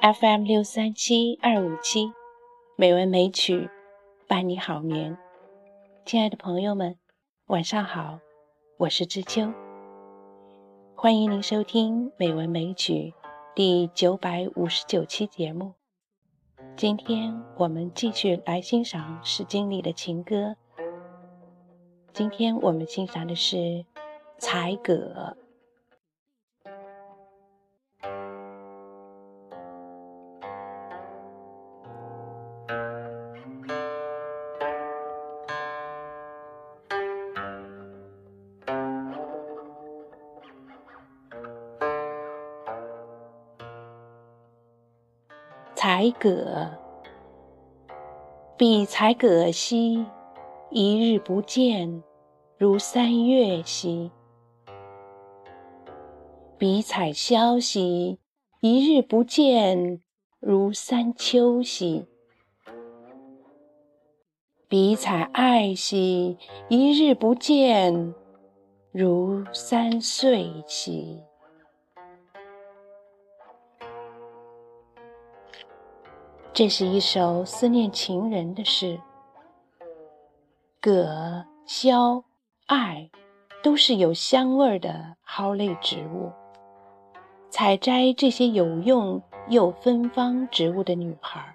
FM 六三七二五七，美文美曲伴你好眠。亲爱的朋友们，晚上好，我是知秋。欢迎您收听《美文美曲》第九百五十九期节目。今天我们继续来欣赏《诗经》里的情歌。今天我们欣赏的是《采葛》。采葛，彼采葛兮，一日不见，如三月兮；彼采萧兮，一日不见，如三秋兮；彼采艾兮，一日不见，如三岁兮。这是一首思念情人的诗。葛、萧、艾都是有香味的蒿类植物。采摘这些有用又芬芳植物的女孩，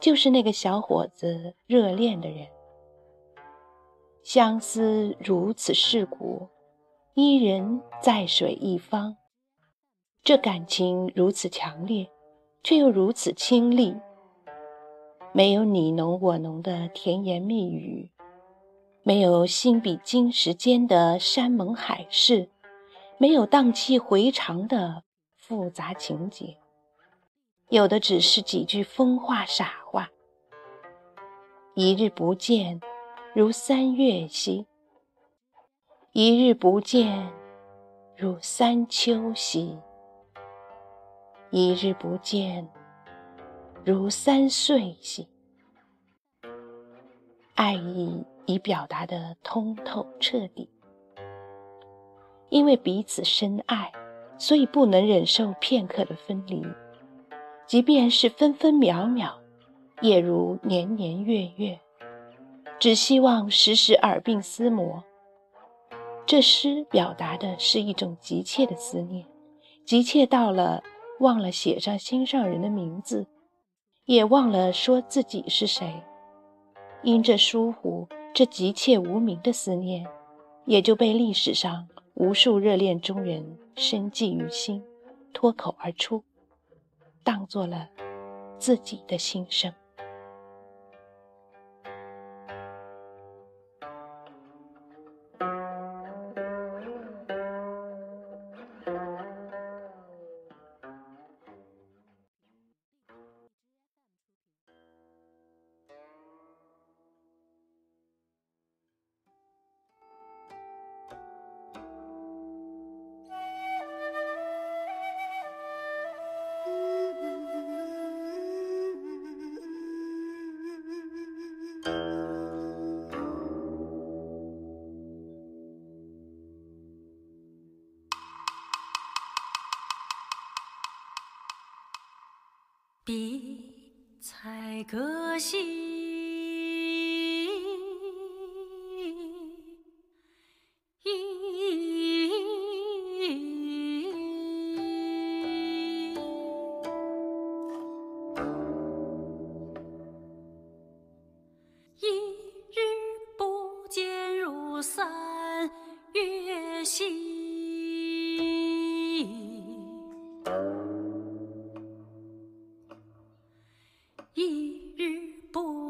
就是那个小伙子热恋的人。相思如此世故，伊人在水一方。这感情如此强烈，却又如此清丽。没有你侬我侬的甜言蜜语，没有心比金石间的山盟海誓，没有荡气回肠的复杂情节，有的只是几句风话傻话。一日不见，如三月兮；一日不见，如三秋兮；一日不见。如三岁兮，爱意已表达得通透彻底。因为彼此深爱，所以不能忍受片刻的分离。即便是分分秒秒，也如年年月月，只希望时时耳鬓厮磨。这诗表达的是一种急切的思念，急切到了忘了写上心上人的名字。也忘了说自己是谁，因这疏忽，这急切无名的思念，也就被历史上无数热恋中人深记于心，脱口而出，当做了自己的心声。笔采歌兮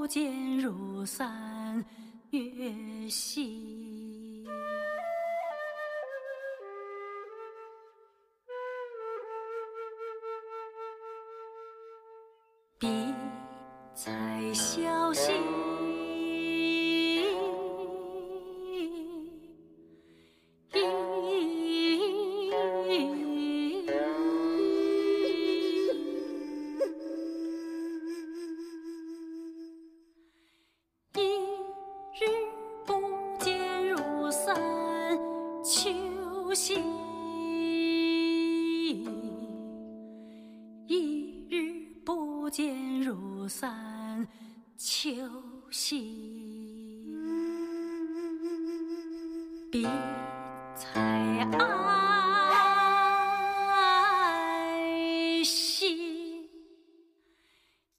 见如三月兮，比采萧兮。散秋夕，比采爱惜。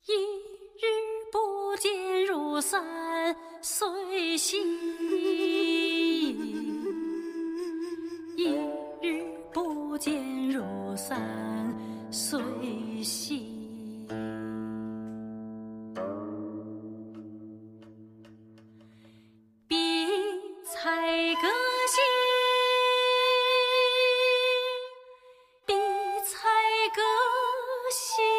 一日不见如散随夕，歌兮。